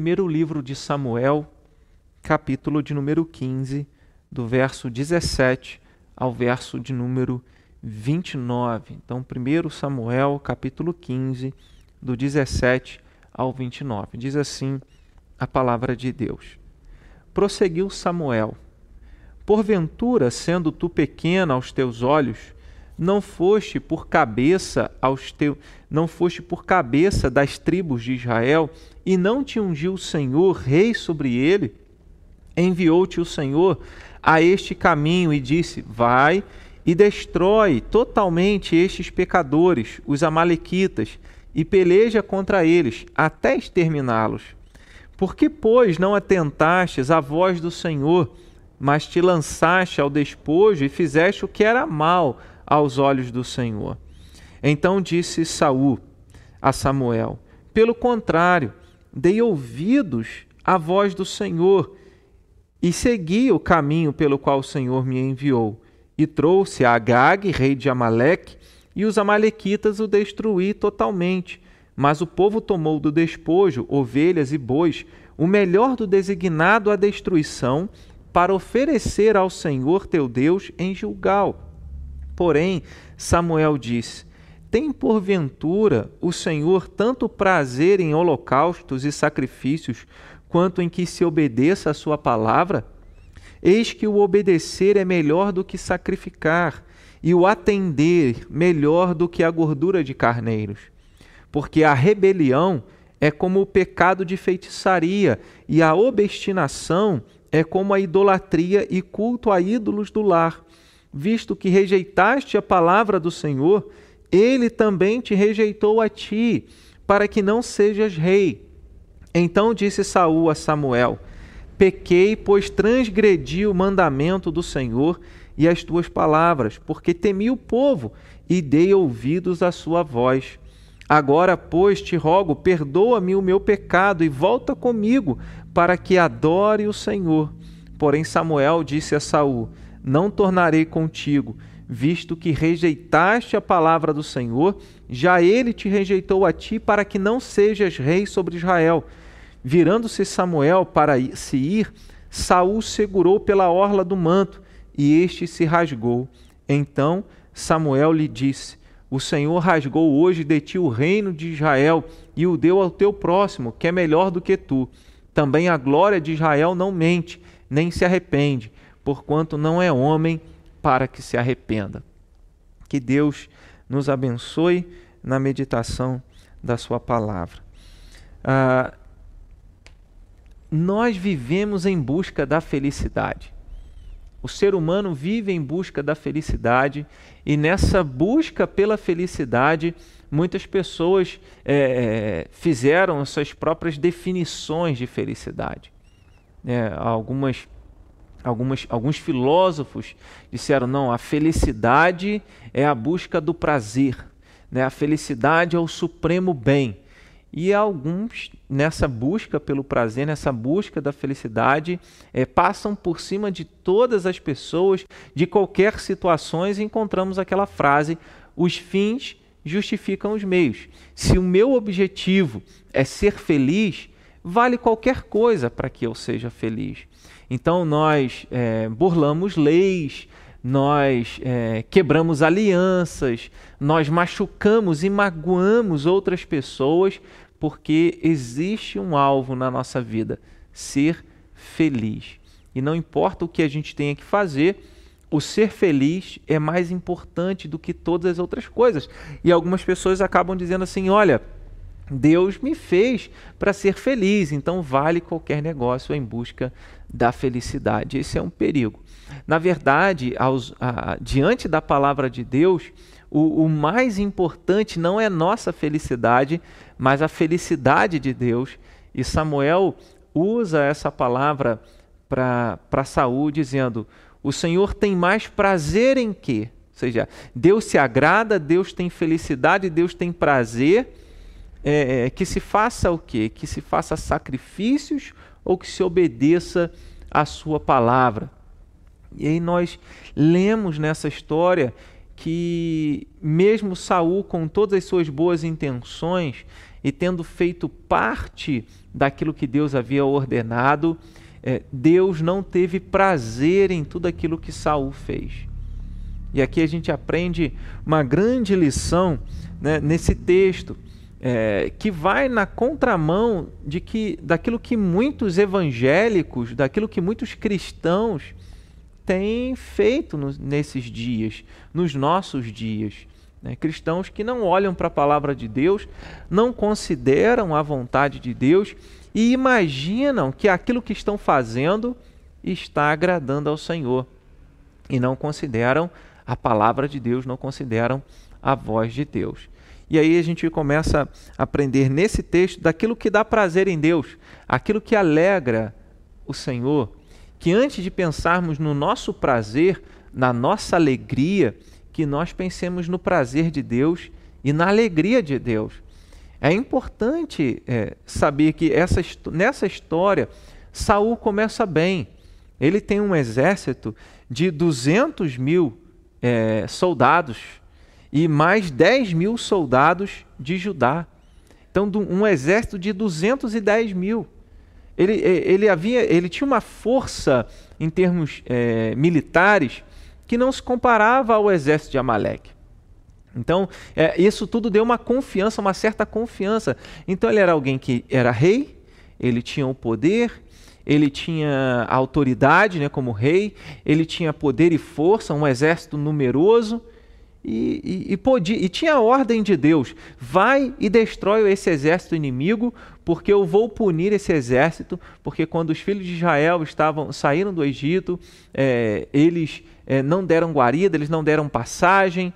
Primeiro livro de Samuel, capítulo de número 15, do verso 17 ao verso de número 29. Então, primeiro Samuel, capítulo 15, do 17 ao 29. Diz assim a palavra de Deus. Prosseguiu Samuel: Porventura, sendo tu pequena aos teus olhos, não foste por cabeça aos teus não foste por cabeça das tribos de Israel e não te ungiu o Senhor rei sobre ele, enviou-te o Senhor a este caminho e disse: Vai e destrói totalmente estes pecadores, os Amalequitas, e peleja contra eles, até exterminá-los. Por que, pois, não atentastes à voz do Senhor, mas te lançaste ao despojo e fizeste o que era mal aos olhos do Senhor? Então disse Saul a Samuel: Pelo contrário, dei ouvidos à voz do Senhor e segui o caminho pelo qual o Senhor me enviou. E trouxe a Agag, rei de Amaleque, e os amalequitas o destruí totalmente. Mas o povo tomou do despojo ovelhas e bois, o melhor do designado à destruição, para oferecer ao Senhor teu Deus em Gilgal. Porém, Samuel disse: tem porventura o Senhor tanto prazer em holocaustos e sacrifícios, quanto em que se obedeça a sua palavra? Eis que o obedecer é melhor do que sacrificar, e o atender melhor do que a gordura de carneiros. Porque a rebelião é como o pecado de feitiçaria, e a obstinação é como a idolatria e culto a ídolos do lar. Visto que rejeitaste a palavra do Senhor, ele também te rejeitou a ti, para que não sejas rei. Então disse Saul a Samuel: Pequei, pois transgredi o mandamento do Senhor e as tuas palavras, porque temi o povo e dei ouvidos à sua voz. Agora, pois, te rogo, perdoa-me o meu pecado e volta comigo, para que adore o Senhor. Porém Samuel disse a Saul: Não tornarei contigo visto que rejeitaste a palavra do Senhor, já ele te rejeitou a ti para que não sejas rei sobre Israel. Virando-se Samuel para se ir, Saul segurou pela orla do manto, e este se rasgou. Então Samuel lhe disse: O Senhor rasgou hoje de ti o reino de Israel e o deu ao teu próximo, que é melhor do que tu. Também a glória de Israel não mente, nem se arrepende, porquanto não é homem para que se arrependa. Que Deus nos abençoe na meditação da Sua palavra. Ah, nós vivemos em busca da felicidade. O ser humano vive em busca da felicidade e nessa busca pela felicidade, muitas pessoas é, fizeram suas próprias definições de felicidade. É, algumas Algumas, alguns filósofos disseram: não, a felicidade é a busca do prazer, né? a felicidade é o supremo bem. E alguns, nessa busca pelo prazer, nessa busca da felicidade, é, passam por cima de todas as pessoas, de qualquer situação, e encontramos aquela frase: os fins justificam os meios. Se o meu objetivo é ser feliz, vale qualquer coisa para que eu seja feliz. Então nós é, burlamos leis, nós é, quebramos alianças, nós machucamos e magoamos outras pessoas porque existe um alvo na nossa vida: ser feliz. E não importa o que a gente tenha que fazer, o ser feliz é mais importante do que todas as outras coisas. E algumas pessoas acabam dizendo assim: olha Deus me fez para ser feliz, então vale qualquer negócio em busca da felicidade. Esse é um perigo. Na verdade, aos, a, diante da palavra de Deus, o, o mais importante não é nossa felicidade, mas a felicidade de Deus. E Samuel usa essa palavra para Saul, dizendo: O Senhor tem mais prazer em quê? Ou seja, Deus se agrada, Deus tem felicidade, Deus tem prazer é, é, que se faça o quê? Que se faça sacrifícios ou que se obedeça à sua palavra. E aí nós lemos nessa história que mesmo Saul com todas as suas boas intenções, e tendo feito parte daquilo que Deus havia ordenado, é, Deus não teve prazer em tudo aquilo que Saul fez. E aqui a gente aprende uma grande lição né, nesse texto, é, que vai na contramão de que, daquilo que muitos evangélicos, daquilo que muitos cristãos têm feito no, nesses dias, nos nossos dias. Né? Cristãos que não olham para a palavra de Deus, não consideram a vontade de Deus e imaginam que aquilo que estão fazendo está agradando ao Senhor e não consideram a palavra de Deus, não consideram a voz de Deus. E aí a gente começa a aprender nesse texto daquilo que dá prazer em Deus, aquilo que alegra o Senhor, que antes de pensarmos no nosso prazer, na nossa alegria, que nós pensemos no prazer de Deus e na alegria de Deus. É importante é, saber que essa, nessa história, Saul começa bem. Ele tem um exército de 200 mil é, soldados e mais 10 mil soldados de Judá. Então, um exército de 210 mil. Ele, ele, havia, ele tinha uma força em termos é, militares que não se comparava ao exército de Amaleque. Então, é, isso tudo deu uma confiança, uma certa confiança. Então, ele era alguém que era rei, ele tinha o poder, ele tinha autoridade né, como rei, ele tinha poder e força, um exército numeroso, e, e, e, podia, e tinha a ordem de Deus: vai e destrói esse exército inimigo, porque eu vou punir esse exército. Porque quando os filhos de Israel estavam saíram do Egito, é, eles é, não deram guarida, eles não deram passagem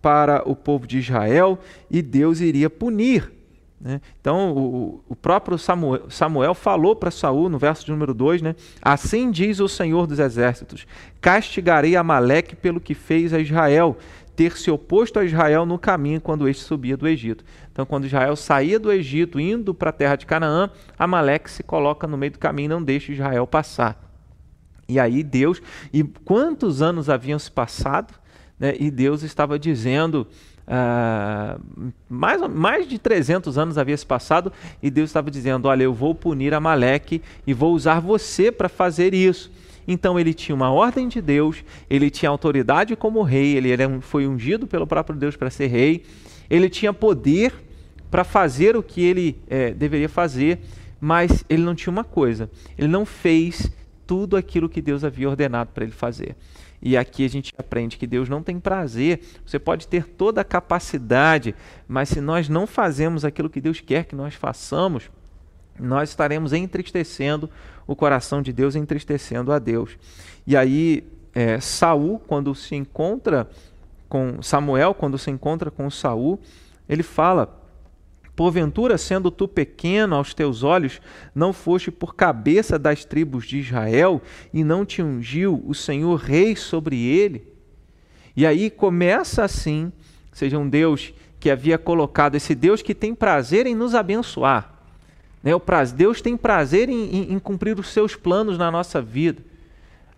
para o povo de Israel e Deus iria punir. Né? Então, o, o, próprio Samuel, Samuel falou para Saul, no verso de número 2, né? Assim diz o Senhor dos Exércitos: Castigarei Amaleque pelo que fez a Israel, ter se oposto a Israel no caminho quando este subia do Egito. Então, quando Israel saía do Egito, indo para a terra de Canaã, Amaleque se coloca no meio do caminho e não deixa Israel passar. E aí Deus, e quantos anos haviam se passado, né, e Deus estava dizendo, uh, mais, mais de 300 anos havia se passado, e Deus estava dizendo: Olha, eu vou punir Amaleque e vou usar você para fazer isso. Então ele tinha uma ordem de Deus, ele tinha autoridade como rei, ele foi ungido pelo próprio Deus para ser rei, ele tinha poder para fazer o que ele é, deveria fazer, mas ele não tinha uma coisa: ele não fez tudo aquilo que Deus havia ordenado para ele fazer. E aqui a gente aprende que Deus não tem prazer. Você pode ter toda a capacidade, mas se nós não fazemos aquilo que Deus quer que nós façamos, nós estaremos entristecendo o coração de Deus, entristecendo a Deus. E aí, é, Saul, quando se encontra com Samuel, quando se encontra com Saul, ele fala: Porventura, sendo tu pequeno aos teus olhos, não foste por cabeça das tribos de Israel e não te ungiu o Senhor rei sobre ele? E aí começa assim, seja um Deus que havia colocado, esse Deus que tem prazer em nos abençoar. Né? O prazer, Deus tem prazer em, em, em cumprir os seus planos na nossa vida.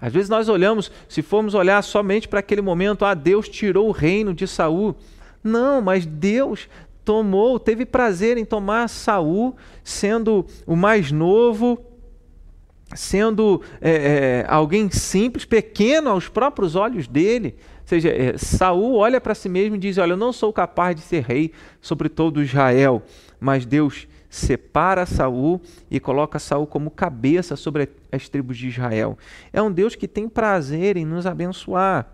Às vezes nós olhamos, se formos olhar somente para aquele momento, ah, Deus tirou o reino de Saul. Não, mas Deus tomou, teve prazer em tomar Saul, sendo o mais novo, sendo é, é, alguém simples, pequeno aos próprios olhos dele. Ou seja, é, Saul olha para si mesmo e diz: Olha, eu não sou capaz de ser rei sobre todo Israel, mas Deus separa Saul e coloca Saul como cabeça sobre as tribos de Israel. É um Deus que tem prazer em nos abençoar.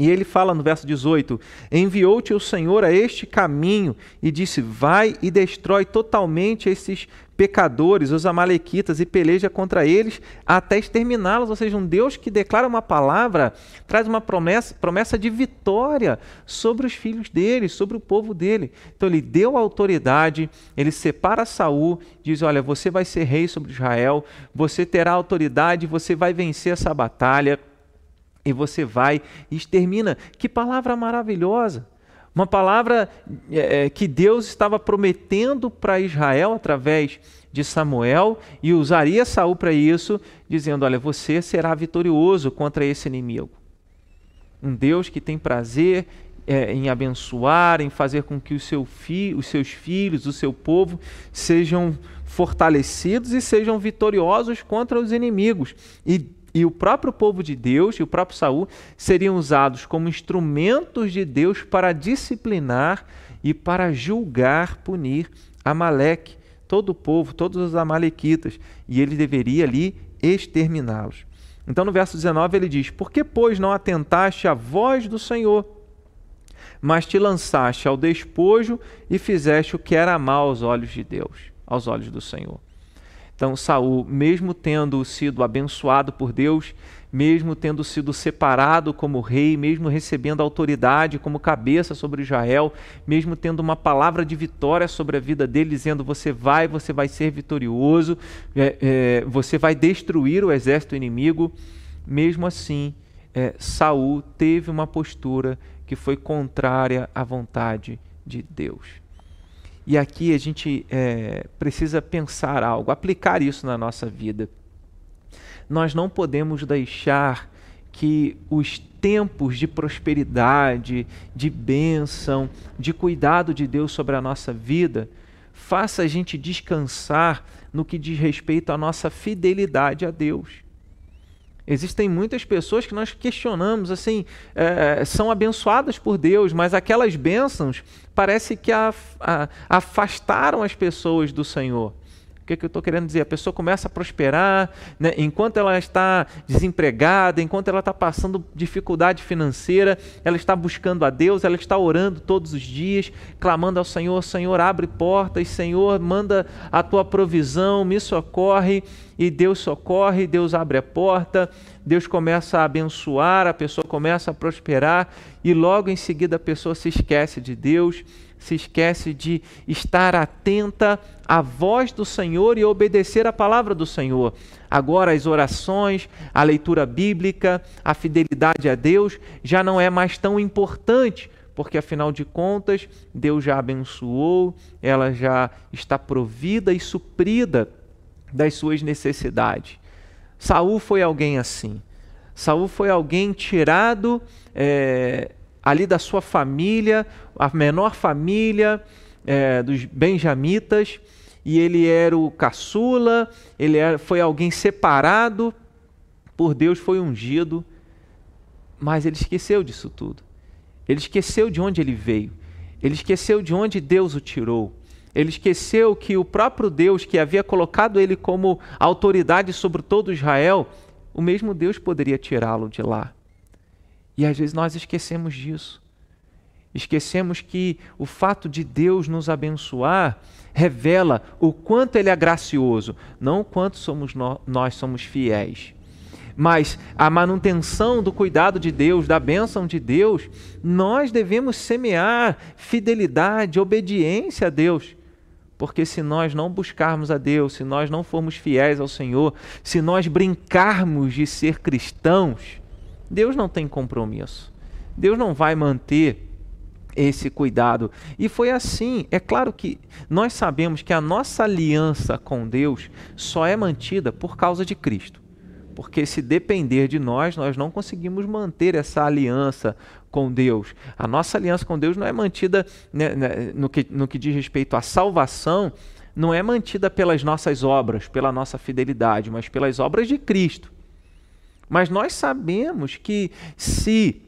E ele fala no verso 18: Enviou-te o Senhor a este caminho e disse: Vai e destrói totalmente esses pecadores, os amalequitas, e peleja contra eles até exterminá-los. Ou seja, um Deus que declara uma palavra, traz uma promessa, promessa de vitória sobre os filhos dele, sobre o povo dele. Então ele deu autoridade, ele separa Saul, diz: Olha, você vai ser rei sobre Israel, você terá autoridade, você vai vencer essa batalha. E você vai e extermina. Que palavra maravilhosa! Uma palavra é, é, que Deus estava prometendo para Israel através de Samuel e usaria Saul para isso, dizendo: Olha, você será vitorioso contra esse inimigo. Um Deus que tem prazer é, em abençoar, em fazer com que seu fi, os seus filhos, o seu povo, sejam fortalecidos e sejam vitoriosos contra os inimigos. E, e o próprio povo de Deus e o próprio Saul seriam usados como instrumentos de Deus para disciplinar e para julgar, punir Amaleque, todo o povo, todos os amalequitas, e ele deveria ali exterminá-los. Então no verso 19 ele diz: Por que, pois, não atentaste à voz do Senhor, mas te lançaste ao despojo e fizeste o que era mal aos olhos de Deus, aos olhos do Senhor? Então Saul, mesmo tendo sido abençoado por Deus, mesmo tendo sido separado como rei, mesmo recebendo autoridade como cabeça sobre Israel, mesmo tendo uma palavra de vitória sobre a vida dele, dizendo: Você vai, você vai ser vitorioso, é, é, você vai destruir o exército inimigo. Mesmo assim, é, Saul teve uma postura que foi contrária à vontade de Deus. E aqui a gente é, precisa pensar algo, aplicar isso na nossa vida nós não podemos deixar que os tempos de prosperidade, de bênção, de cuidado de Deus sobre a nossa vida, faça a gente descansar no que diz respeito à nossa fidelidade a Deus. Existem muitas pessoas que nós questionamos, assim, é, são abençoadas por Deus, mas aquelas bênçãos parece que a, afastaram as pessoas do Senhor que, que eu estou querendo dizer? A pessoa começa a prosperar, né? enquanto ela está desempregada, enquanto ela está passando dificuldade financeira, ela está buscando a Deus, ela está orando todos os dias, clamando ao Senhor: Senhor, abre portas, Senhor, manda a tua provisão, me socorre. E Deus socorre, Deus abre a porta, Deus começa a abençoar, a pessoa começa a prosperar, e logo em seguida a pessoa se esquece de Deus se esquece de estar atenta à voz do Senhor e obedecer à palavra do Senhor. Agora, as orações, a leitura bíblica, a fidelidade a Deus já não é mais tão importante, porque afinal de contas, Deus já abençoou, ela já está provida e suprida das suas necessidades. Saul foi alguém assim. Saul foi alguém tirado é, ali da sua família, a menor família é, dos benjamitas, e ele era o caçula, ele era, foi alguém separado por Deus, foi ungido, mas ele esqueceu disso tudo. Ele esqueceu de onde ele veio. Ele esqueceu de onde Deus o tirou. Ele esqueceu que o próprio Deus que havia colocado ele como autoridade sobre todo Israel, o mesmo Deus poderia tirá-lo de lá. E às vezes nós esquecemos disso. Esquecemos que o fato de Deus nos abençoar revela o quanto Ele é gracioso, não o quanto somos nós somos fiéis. Mas a manutenção do cuidado de Deus, da bênção de Deus, nós devemos semear fidelidade, obediência a Deus. Porque se nós não buscarmos a Deus, se nós não formos fiéis ao Senhor, se nós brincarmos de ser cristãos, Deus não tem compromisso. Deus não vai manter esse cuidado. E foi assim. É claro que nós sabemos que a nossa aliança com Deus só é mantida por causa de Cristo. Porque se depender de nós, nós não conseguimos manter essa aliança com Deus. A nossa aliança com Deus não é mantida né, né, no, que, no que diz respeito à salvação, não é mantida pelas nossas obras, pela nossa fidelidade, mas pelas obras de Cristo. Mas nós sabemos que se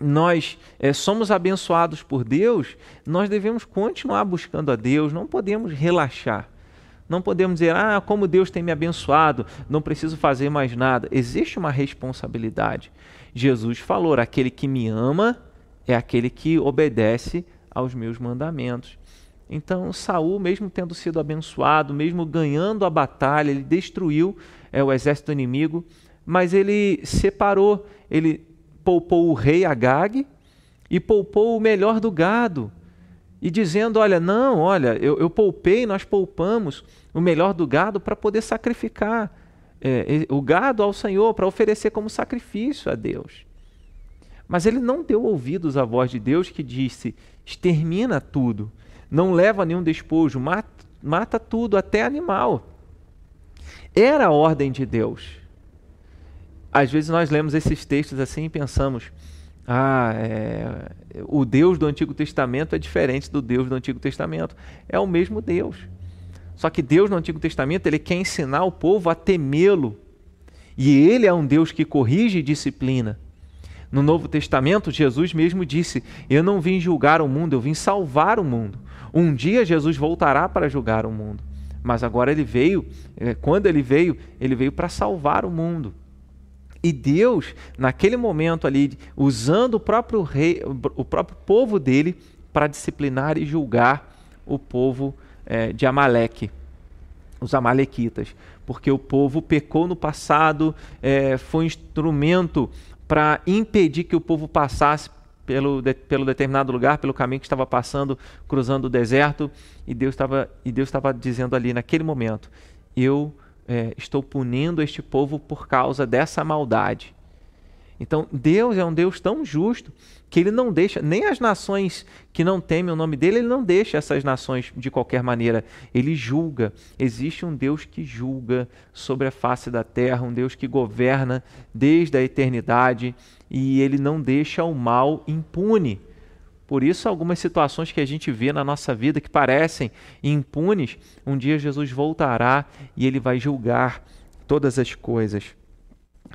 nós é, somos abençoados por Deus, nós devemos continuar buscando a Deus, não podemos relaxar. Não podemos dizer, ah, como Deus tem me abençoado, não preciso fazer mais nada. Existe uma responsabilidade. Jesus falou: aquele que me ama é aquele que obedece aos meus mandamentos. Então, Saul, mesmo tendo sido abençoado, mesmo ganhando a batalha, ele destruiu é, o exército inimigo, mas ele separou, ele poupou o rei Agag e poupou o melhor do gado. E dizendo: Olha, não, olha, eu, eu poupei, nós poupamos o melhor do gado para poder sacrificar é, o gado ao Senhor, para oferecer como sacrifício a Deus. Mas ele não deu ouvidos à voz de Deus que disse: extermina tudo, não leva nenhum despojo, mata, mata tudo, até animal. Era a ordem de Deus às vezes nós lemos esses textos assim e pensamos: ah, é, o Deus do Antigo Testamento é diferente do Deus do Antigo Testamento. É o mesmo Deus. Só que Deus no Antigo Testamento ele quer ensinar o povo a temê-lo. E ele é um Deus que corrige e disciplina. No Novo Testamento, Jesus mesmo disse: Eu não vim julgar o mundo, eu vim salvar o mundo. Um dia Jesus voltará para julgar o mundo. Mas agora ele veio, é, quando ele veio, ele veio para salvar o mundo. E Deus, naquele momento ali, usando o próprio rei, o próprio povo dele para disciplinar e julgar o povo é, de Amaleque, os amalequitas, porque o povo pecou no passado, é, foi um instrumento para impedir que o povo passasse pelo, de, pelo determinado lugar, pelo caminho que estava passando, cruzando o deserto, e Deus estava e Deus estava dizendo ali naquele momento: eu é, estou punindo este povo por causa dessa maldade. Então, Deus é um Deus tão justo que ele não deixa, nem as nações que não temem o nome dele, ele não deixa essas nações de qualquer maneira. Ele julga. Existe um Deus que julga sobre a face da terra, um Deus que governa desde a eternidade e ele não deixa o mal impune. Por isso, algumas situações que a gente vê na nossa vida que parecem impunes, um dia Jesus voltará e ele vai julgar todas as coisas.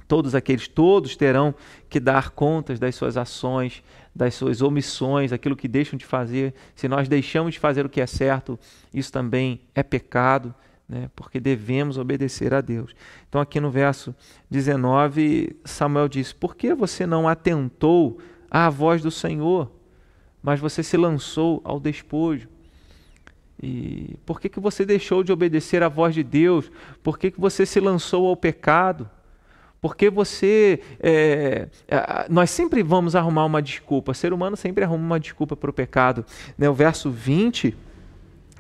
Todos aqueles, todos terão que dar contas das suas ações, das suas omissões, aquilo que deixam de fazer. Se nós deixamos de fazer o que é certo, isso também é pecado, né? porque devemos obedecer a Deus. Então, aqui no verso 19, Samuel diz: Por que você não atentou à voz do Senhor, mas você se lançou ao despojo? E por que, que você deixou de obedecer à voz de Deus? Por que, que você se lançou ao pecado? Porque você. É, nós sempre vamos arrumar uma desculpa. O ser humano sempre arruma uma desculpa para o pecado. Né? O verso 20.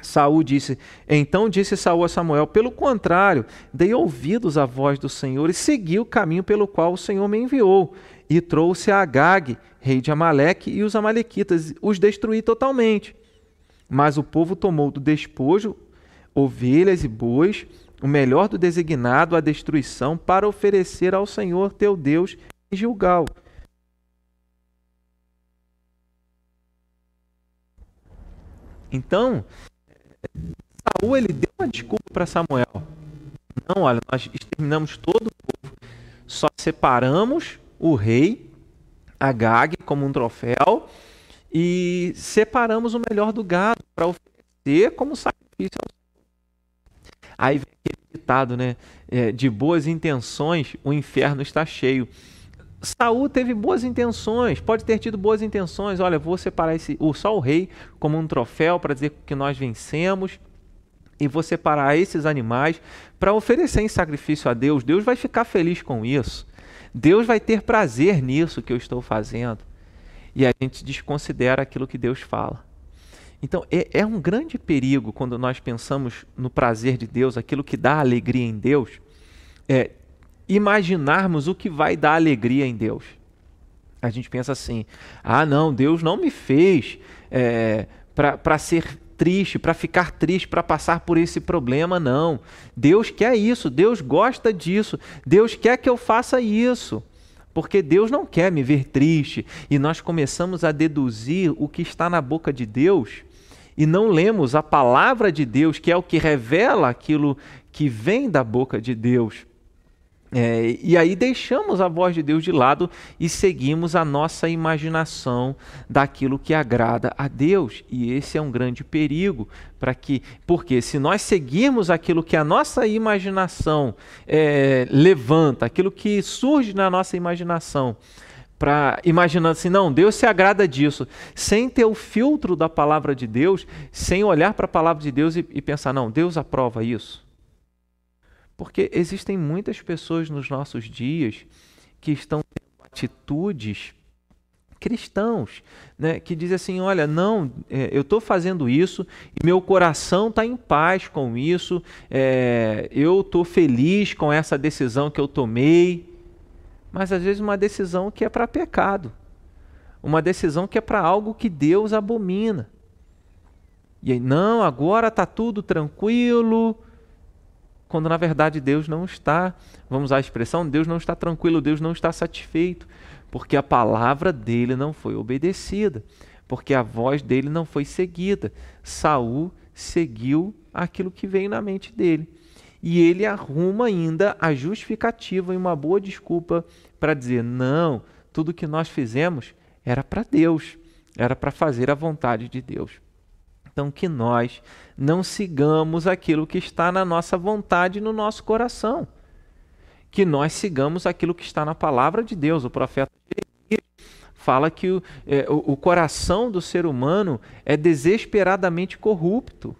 Saul disse: Então disse Saul a Samuel: Pelo contrário, dei ouvidos à voz do Senhor e segui o caminho pelo qual o Senhor me enviou. E trouxe a Agag, rei de Amaleque, e os amalequitas, os destruí totalmente. Mas o povo tomou do despojo ovelhas e bois, o melhor do designado à destruição, para oferecer ao Senhor teu Deus em Gilgal. Então, Saul ele deu uma desculpa para Samuel. Não, olha, nós exterminamos todo o povo, só separamos o rei Agag como um troféu e separamos o melhor do gado para oferecer como sacrifício ao Aí vem aquele ditado, né? É, de boas intenções, o inferno está cheio. Saul teve boas intenções, pode ter tido boas intenções. Olha, vou separar esse, o só o rei como um troféu para dizer que nós vencemos e vou separar esses animais para oferecer em sacrifício a Deus. Deus vai ficar feliz com isso. Deus vai ter prazer nisso que eu estou fazendo. E a gente desconsidera aquilo que Deus fala. Então, é, é, um grande perigo quando nós pensamos no prazer de Deus, aquilo que dá alegria em Deus, é imaginarmos o que vai dar alegria em Deus. A gente pensa assim: ah, não, Deus não me fez é, para ser triste, para ficar triste, para passar por esse problema, não. Deus quer isso, Deus gosta disso, Deus quer que eu faça isso porque Deus não quer me ver triste. E nós começamos a deduzir o que está na boca de Deus e não lemos a palavra de Deus, que é o que revela aquilo que vem da boca de Deus. É, e aí deixamos a voz de Deus de lado e seguimos a nossa imaginação daquilo que agrada a Deus. E esse é um grande perigo para que, porque se nós seguirmos aquilo que a nossa imaginação é, levanta, aquilo que surge na nossa imaginação, para imaginando assim, não, Deus se agrada disso, sem ter o filtro da palavra de Deus, sem olhar para a palavra de Deus e, e, pensar, não, Deus aprova isso. Porque existem muitas pessoas nos nossos dias que estão tendo atitudes cristãos, né, que dizem assim, olha, não, é, eu estou fazendo isso e meu coração está em paz com isso, é, eu estou feliz com essa decisão que eu tomei, mas às vezes uma decisão que é para pecado, uma decisão que é para algo que Deus abomina. E aí, não, agora está tudo tranquilo, quando na verdade Deus não está, vamos usar a expressão, Deus não está tranquilo, Deus não está satisfeito, porque a palavra dele não foi obedecida, porque a voz dele não foi seguida. Saul seguiu aquilo que veio na mente dele. E ele arruma ainda a justificativa e uma boa desculpa para dizer: não, tudo que nós fizemos era para Deus, era para fazer a vontade de Deus. Então, que nós não sigamos aquilo que está na nossa vontade no nosso coração. Que nós sigamos aquilo que está na palavra de Deus. O profeta fala que o, é, o, o coração do ser humano é desesperadamente corrupto.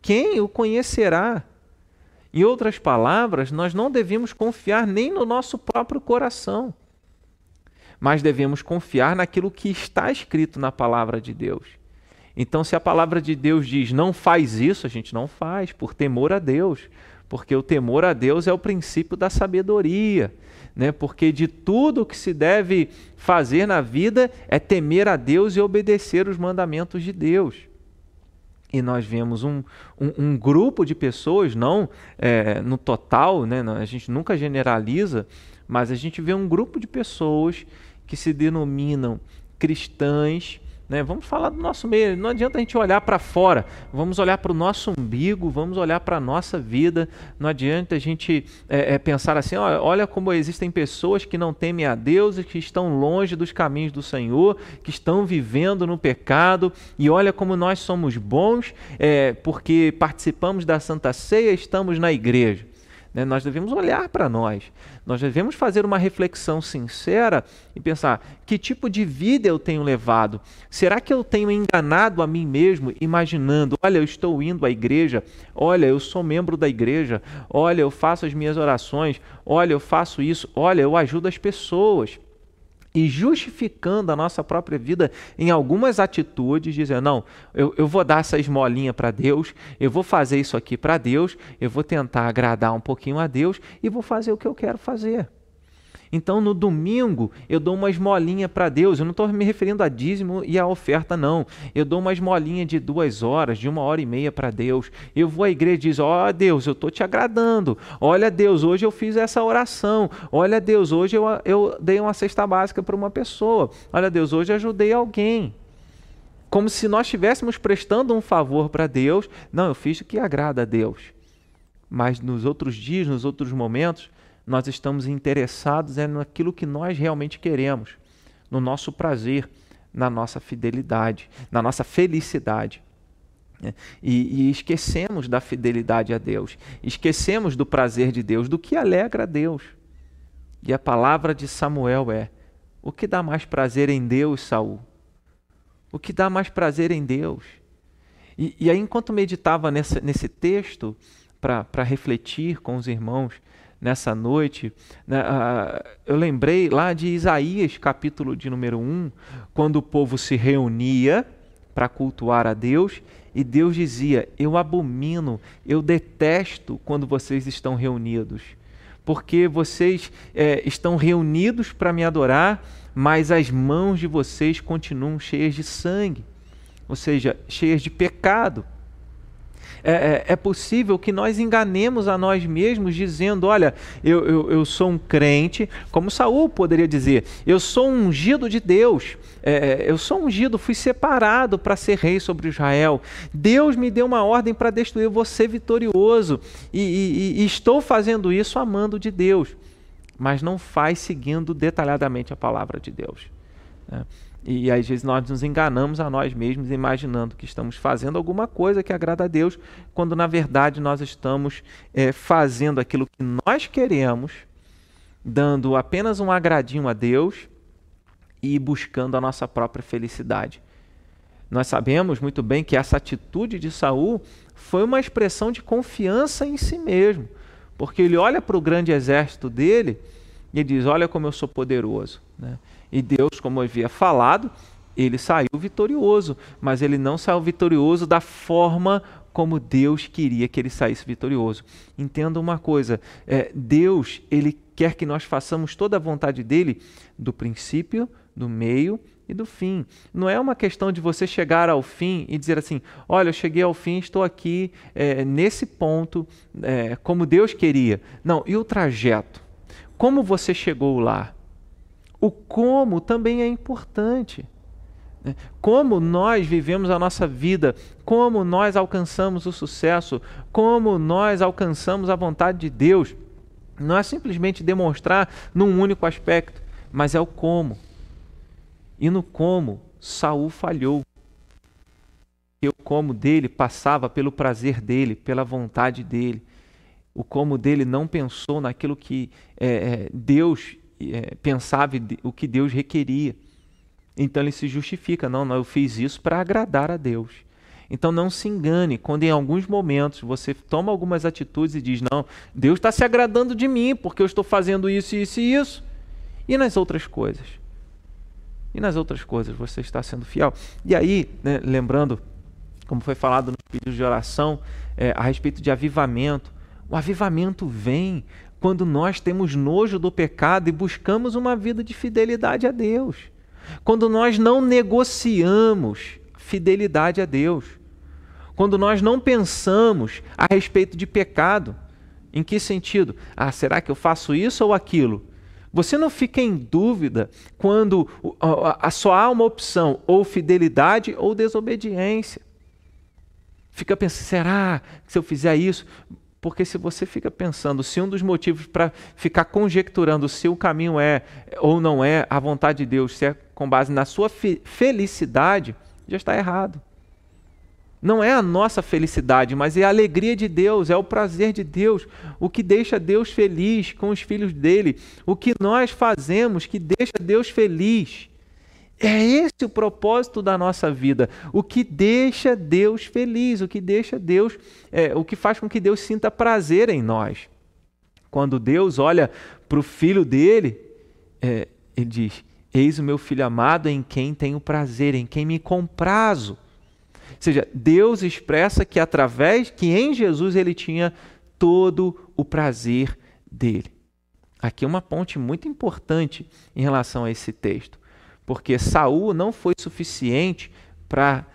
Quem o conhecerá? Em outras palavras, nós não devemos confiar nem no nosso próprio coração, mas devemos confiar naquilo que está escrito na palavra de Deus. Então, se a palavra de Deus diz não faz isso, a gente não faz, por temor a Deus. Porque o temor a Deus é o princípio da sabedoria. Né? Porque de tudo que se deve fazer na vida é temer a Deus e obedecer os mandamentos de Deus. E nós vemos um, um, um grupo de pessoas, não é, no total, né? a gente nunca generaliza, mas a gente vê um grupo de pessoas que se denominam cristãs né? Vamos falar do nosso meio. Não adianta a gente olhar para fora. Vamos olhar para o nosso umbigo, vamos olhar para a nossa vida. Não adianta a gente é, é, pensar assim: olha, olha como existem pessoas que não temem a Deus e que estão longe dos caminhos do Senhor, que estão vivendo no pecado. E olha como nós somos bons é, porque participamos da Santa Ceia, estamos na igreja. Né? Nós devemos olhar para nós, nós devemos fazer uma reflexão sincera e pensar: que tipo de vida eu tenho levado? Será que eu tenho enganado a mim mesmo, imaginando, olha, eu estou indo à igreja, olha, eu sou membro da igreja, olha, eu faço as minhas orações, olha, eu faço isso, olha, eu ajudo as pessoas e justificando a nossa própria vida em algumas atitudes, dizendo: não, eu, eu vou dar essa esmolinha para Deus, eu vou fazer isso aqui para Deus, eu vou tentar agradar um pouquinho a Deus e vou fazer o que eu quero fazer. Então, no domingo, eu dou uma esmolinha para Deus. Eu não estou me referindo a dízimo e a oferta, não. Eu dou uma esmolinha de duas horas, de uma hora e meia para Deus. Eu vou à igreja e diz: Ó oh, Deus, eu estou te agradando. Olha, Deus, hoje eu fiz essa oração. Olha, Deus, hoje eu, eu dei uma cesta básica para uma pessoa. Olha, Deus, hoje ajudei alguém como se nós estivéssemos prestando um favor para Deus. Não, eu fiz o que agrada a Deus. Mas nos outros dias, nos outros momentos, nós estamos interessados é naquilo que nós realmente queremos, no nosso prazer, na nossa fidelidade, na nossa felicidade. Né? E, e, esquecemos da fidelidade a Deus, esquecemos do prazer de Deus, do que alegra a Deus. E a palavra de Samuel é: o que dá mais prazer em Deus, Saul? O que dá mais prazer em Deus? E, e aí, enquanto meditava nessa, nesse texto, para refletir com os irmãos, nessa noite, né, eu lembrei lá de Isaías, capítulo de número 1, quando o povo se reunia para cultuar a Deus e Deus dizia: Eu abomino, eu detesto quando vocês estão reunidos, porque vocês é, estão reunidos para me adorar, mas as mãos de vocês continuam cheias de sangue, ou seja, cheias de pecado é, é, é, possível que nós enganemos a nós mesmos dizendo: olha, eu, eu, eu sou um crente, como Saul poderia dizer, eu sou um ungido de Deus, é, é eu sou ungido, fui separado para ser rei sobre Israel. Deus me deu uma ordem para destruir, ser vitorioso e, e, e estou fazendo isso amando de Deus, mas não faz seguindo detalhadamente a palavra de Deus. Né? E às vezes nós nos enganamos a nós mesmos imaginando que estamos fazendo alguma coisa que agrada a Deus, quando na verdade nós estamos é, fazendo aquilo que nós queremos, dando apenas um agradinho a Deus e buscando a nossa própria felicidade. Nós sabemos muito bem que essa atitude de Saul foi uma expressão de confiança em si mesmo, porque ele olha para o grande exército dele e diz: Olha como eu sou poderoso. Né? E Deus, como havia falado, ele saiu vitorioso, mas ele não saiu vitorioso da forma como Deus queria que ele saísse vitorioso. Entenda uma coisa: é, Deus ele quer que nós façamos toda a vontade dele do princípio, do meio e do fim. Não é uma questão de você chegar ao fim e dizer assim: olha, eu cheguei ao fim, estou aqui é, nesse ponto, é, como Deus queria. Não, e o trajeto? Como você chegou lá? O como também é importante. Né? Como nós vivemos a nossa vida, como nós alcançamos o sucesso, como nós alcançamos a vontade de Deus. Não é simplesmente demonstrar num único aspecto, mas é o como. E no como, Saul falhou. O como dele passava pelo prazer dele, pela vontade dele. O como dele não pensou naquilo que é, é Deus é, pensava, o que Deus requeria. Então ele se justifica: não, não, eu fiz isso para agradar a Deus. Então não se engane quando em alguns momentos você toma algumas atitudes e diz: não, Deus está se agradando de mim porque eu estou fazendo isso, isso e isso. E nas outras coisas? E nas outras coisas você está sendo fiel? E aí, né, lembrando, como foi falado nos pedidos de oração, é, a respeito de avivamento, o avivamento vem quando nós temos nojo do pecado e buscamos uma vida de fidelidade a Deus. Quando nós não negociamos fidelidade a Deus. Quando nós não pensamos a respeito de pecado. Em que sentido? Ah, será que eu faço isso ou aquilo? Você não fica em dúvida quando só há uma opção, ou fidelidade ou desobediência. Fica pensando, será que se eu fizer isso? Porque se você fica pensando, se um dos motivos para ficar conjecturando se o caminho é ou não é a vontade de Deus, se é com base na sua felicidade, já está errado. Não é a nossa felicidade, mas é a alegria de Deus, é o prazer de Deus, o que deixa Deus feliz com os filhos dele, o que nós fazemos que deixa Deus feliz. É esse o propósito da nossa vida, o que deixa Deus feliz, o que deixa Deus, é, o que faz com que Deus sinta prazer em nós. Quando Deus olha para o filho dele, é, ele diz: Eis o meu filho amado em quem tenho prazer, em quem me comprazo. Ou seja, Deus expressa que através, que em Jesus ele tinha todo o prazer dele. Aqui uma ponte muito importante em relação a esse texto, porque Saul não foi suficiente para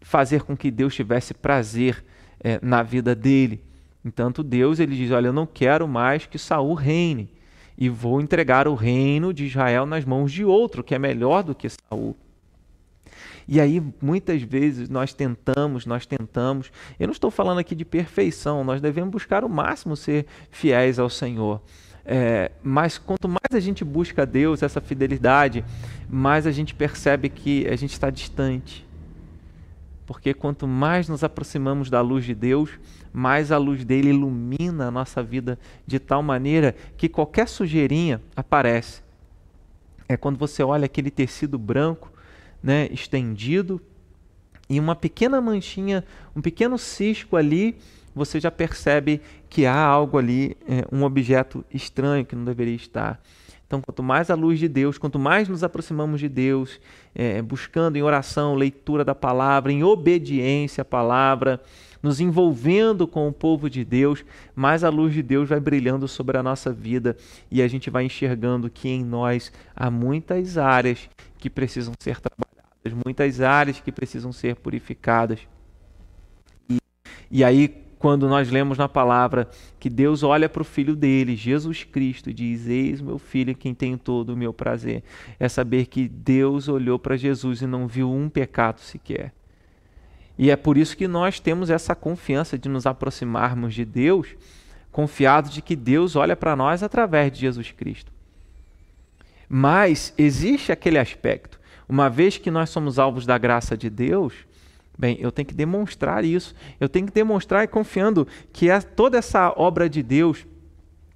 fazer com que Deus tivesse prazer é, na vida dele. Entanto, Deus ele diz: Olha, eu não quero mais que Saul reine, e vou entregar o reino de Israel nas mãos de outro que é melhor do que Saul. E aí, muitas vezes, nós tentamos, nós tentamos. Eu não estou falando aqui de perfeição, nós devemos buscar o máximo ser fiéis ao Senhor. É, mas quanto mais a gente busca Deus, essa fidelidade, mais a gente percebe que a gente está distante. Porque quanto mais nos aproximamos da luz de Deus, mais a luz dele ilumina a nossa vida de tal maneira que qualquer sujeirinha aparece. É quando você olha aquele tecido branco né, estendido e uma pequena manchinha, um pequeno cisco ali, você já percebe que há algo ali, é, um objeto estranho que não deveria estar. Então, quanto mais a luz de Deus, quanto mais nos aproximamos de Deus, é, buscando em oração, leitura da palavra, em obediência à palavra, nos envolvendo com o povo de Deus, mais a luz de Deus vai brilhando sobre a nossa vida e a gente vai enxergando que em nós há muitas áreas que precisam ser trabalhadas, muitas áreas que precisam ser purificadas. E, e aí, quando nós lemos na palavra que Deus olha para o filho dele, Jesus Cristo, e diz: Eis meu filho, quem tem todo o meu prazer. É saber que Deus olhou para Jesus e não viu um pecado sequer. E é por isso que nós temos essa confiança de nos aproximarmos de Deus, confiados de que Deus olha para nós através de Jesus Cristo. Mas existe aquele aspecto. Uma vez que nós somos alvos da graça de Deus, bem, eu tenho que demonstrar isso. Eu tenho que demonstrar e confiando que é toda essa obra de Deus,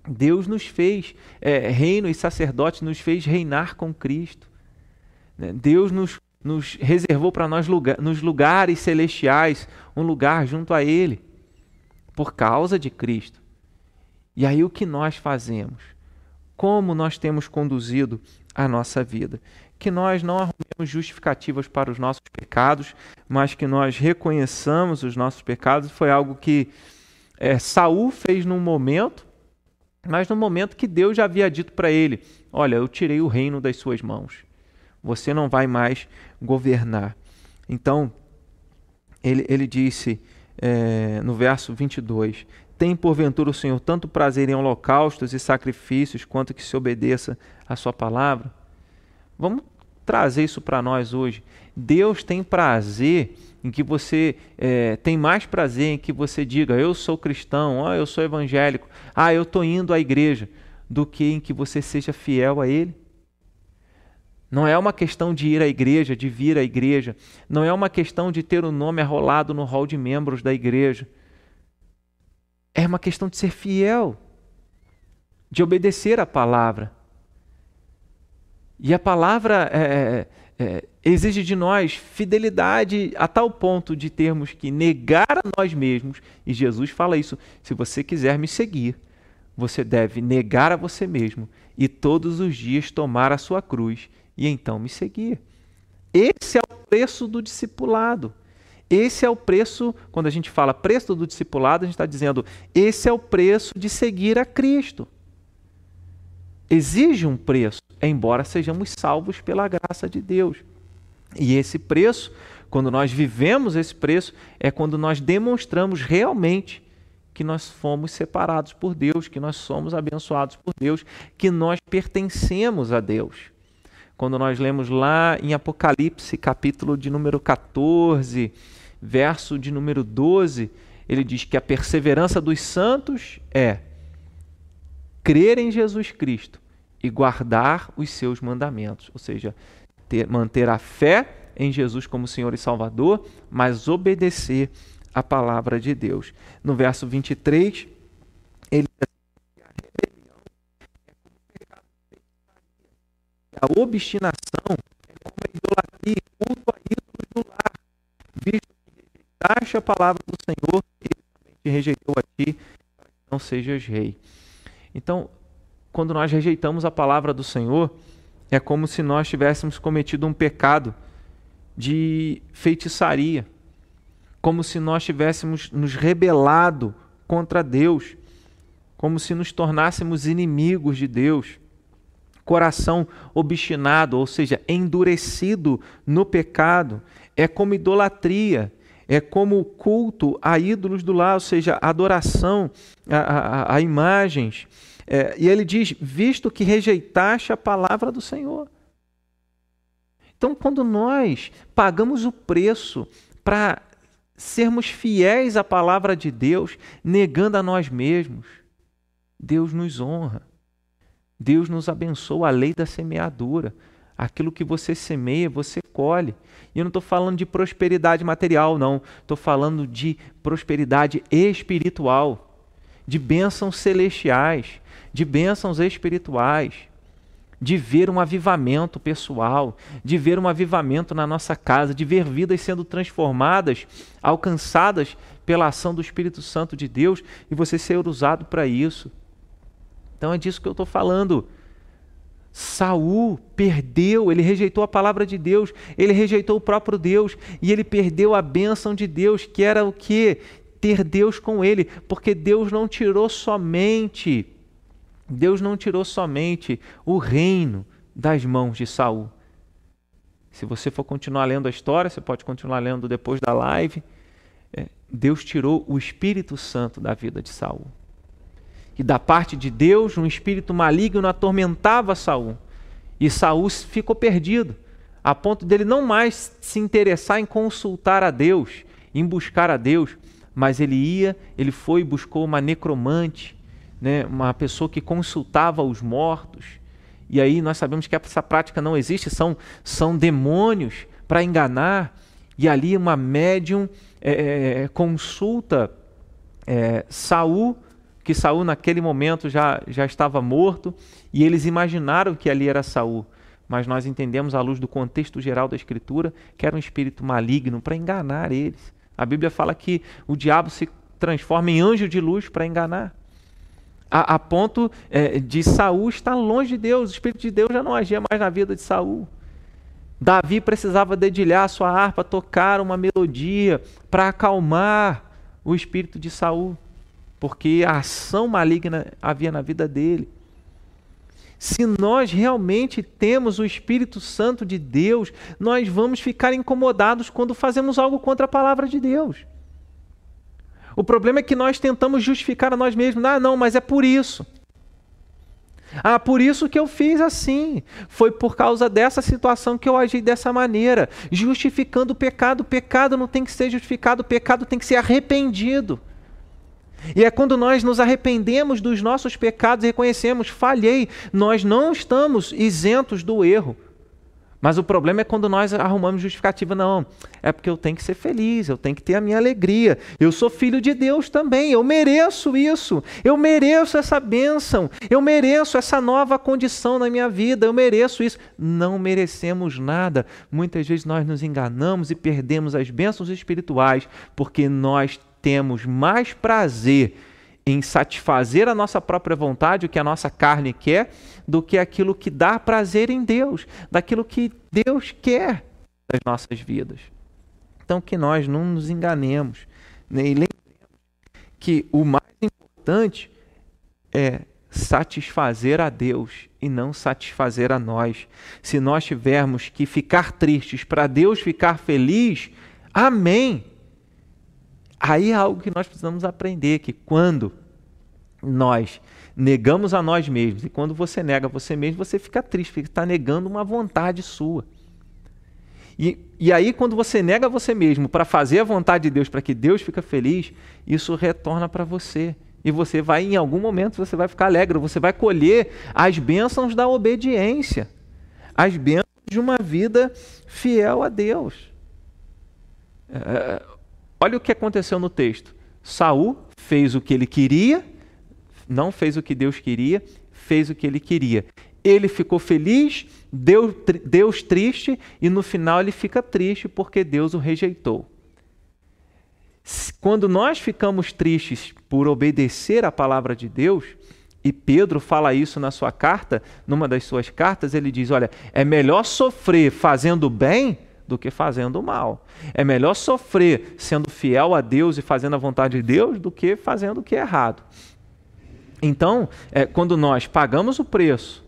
Deus nos fez é, reino e sacerdote, nos fez reinar com Cristo. Né? Deus nos, nos reservou para nós lugar, nos lugares celestiais um lugar junto a Ele, por causa de Cristo. E aí o que nós fazemos? como nós temos conduzido a nossa vida. Que nós não arrumemos justificativas para os nossos pecados, mas que nós reconheçamos os nossos pecados. Foi algo que é, Saul fez num momento, mas no momento que Deus já havia dito para ele: Olha, eu tirei o reino das suas mãos. você não vai mais governar. Então, ele, ele disse é, no verso 22: Tem porventura o Senhor tanto prazer em holocaustos e sacrifícios quanto que se obedeça a Sua palavra? Vamos trazer isso para nós hoje. Deus tem prazer em que você é, tem mais prazer em que você diga eu sou cristão, oh, eu sou evangélico, ah, eu estou indo à igreja, do que em que você seja fiel a Ele. Não é uma questão de ir à igreja, de vir à igreja. Não é uma questão de ter o nome arrolado no hall de membros da igreja. É uma questão de ser fiel, de obedecer a palavra. E a palavra é, é, é, exige de nós fidelidade a tal ponto de termos que negar a nós mesmos. E Jesus fala isso: se você quiser me seguir, você deve negar a você mesmo e todos os dias tomar a sua cruz e então me seguir. Esse é o preço do discipulado. Esse é o preço, quando a gente fala preço do discipulado, a gente está dizendo, esse é o preço de seguir a Cristo. Exige um preço, embora sejamos salvos pela graça de Deus. E esse preço, quando nós vivemos esse preço, é quando nós demonstramos realmente que nós fomos separados por Deus, que nós somos abençoados por Deus, que nós pertencemos a Deus. Quando nós lemos lá em Apocalipse, capítulo de número 14, verso de número 12, ele diz que a perseverança dos santos é crer em Jesus Cristo e guardar os seus mandamentos, ou seja, ter, manter a fé em Jesus como Senhor e Salvador, mas obedecer a palavra de Deus. No verso 23, ele diz a obstinação é como a idolatria culto a ídolos do lar, visto que rejeitaste a palavra do Senhor, ele também te rejeitou a ti, para que não sejas rei. Então, quando nós rejeitamos a palavra do Senhor, é como se nós tivéssemos cometido um pecado de feitiçaria, como se nós tivéssemos nos rebelado contra Deus, como se nos tornássemos inimigos de Deus coração obstinado, ou seja, endurecido no pecado, é como idolatria, é como culto a ídolos do lar, ou seja, adoração a, a, a imagens. É, e ele diz: visto que rejeitaste a palavra do Senhor. Então, quando nós pagamos o preço para sermos fiéis à palavra de Deus, negando a nós mesmos, Deus nos honra. Deus nos abençoa a lei da semeadura. Aquilo que você semeia, você colhe. E eu não estou falando de prosperidade material, não. Estou falando de prosperidade espiritual, de bênçãos celestiais, de bênçãos espirituais, de ver um avivamento pessoal, de ver um avivamento na nossa casa, de ver vidas sendo transformadas, alcançadas pela ação do Espírito Santo de Deus e você ser usado para isso. Então é disso que eu estou falando. Saul perdeu, ele rejeitou a palavra de Deus, ele rejeitou o próprio Deus e ele perdeu a bênção de Deus, que era o que? Ter Deus com ele, porque Deus não tirou somente, Deus não tirou somente o reino das mãos de Saul. Se você for continuar lendo a história, você pode continuar lendo depois da live. É, Deus tirou o Espírito Santo da vida de Saul que da parte de Deus um espírito maligno atormentava Saul. E Saul ficou perdido, a ponto dele não mais se interessar em consultar a Deus, em buscar a Deus, mas ele ia, ele foi e buscou uma necromante, né, uma pessoa que consultava os mortos. E aí nós sabemos que essa prática não existe, são, são demônios para enganar. E ali uma médium é, consulta é, Saul que Saul naquele momento já, já estava morto e eles imaginaram que ali era Saul. Mas nós entendemos à luz do contexto geral da escritura que era um espírito maligno para enganar eles. A Bíblia fala que o diabo se transforma em anjo de luz para enganar. A, a ponto é, de Saul estar longe de Deus, o Espírito de Deus já não agia mais na vida de Saul. Davi precisava dedilhar sua harpa, tocar uma melodia para acalmar o espírito de Saul porque a ação maligna havia na vida dele. Se nós realmente temos o Espírito Santo de Deus, nós vamos ficar incomodados quando fazemos algo contra a palavra de Deus. O problema é que nós tentamos justificar a nós mesmos. Ah, não, mas é por isso. Ah, por isso que eu fiz assim. Foi por causa dessa situação que eu agi dessa maneira, justificando o pecado. O pecado não tem que ser justificado, o pecado tem que ser arrependido. E é quando nós nos arrependemos dos nossos pecados e reconhecemos, falhei, nós não estamos isentos do erro. Mas o problema é quando nós arrumamos justificativa, não. É porque eu tenho que ser feliz, eu tenho que ter a minha alegria. Eu sou filho de Deus também, eu mereço isso. Eu mereço essa bênção. Eu mereço essa nova condição na minha vida. Eu mereço isso. Não merecemos nada. Muitas vezes nós nos enganamos e perdemos as bênçãos espirituais porque nós temos mais prazer em satisfazer a nossa própria vontade, o que a nossa carne quer, do que aquilo que dá prazer em Deus, daquilo que Deus quer das nossas vidas. Então, que nós não nos enganemos. Né? Lembremos que o mais importante é satisfazer a Deus e não satisfazer a nós. Se nós tivermos que ficar tristes para Deus ficar feliz, amém. Aí é algo que nós precisamos aprender, que quando nós negamos a nós mesmos, e quando você nega você mesmo, você fica triste, porque está negando uma vontade sua. E, e aí, quando você nega você mesmo para fazer a vontade de Deus, para que Deus fique feliz, isso retorna para você. E você vai, em algum momento, você vai ficar alegre, você vai colher as bênçãos da obediência, as bênçãos de uma vida fiel a Deus. É, Olha o que aconteceu no texto. Saul fez o que ele queria, não fez o que Deus queria, fez o que ele queria. Ele ficou feliz, Deus, Deus triste, e no final ele fica triste porque Deus o rejeitou. Quando nós ficamos tristes por obedecer à palavra de Deus, e Pedro fala isso na sua carta, numa das suas cartas, ele diz: Olha, é melhor sofrer fazendo bem do que fazendo mal. É melhor sofrer sendo fiel a Deus e fazendo a vontade de Deus do que fazendo o que é errado. Então, é, quando nós pagamos o preço,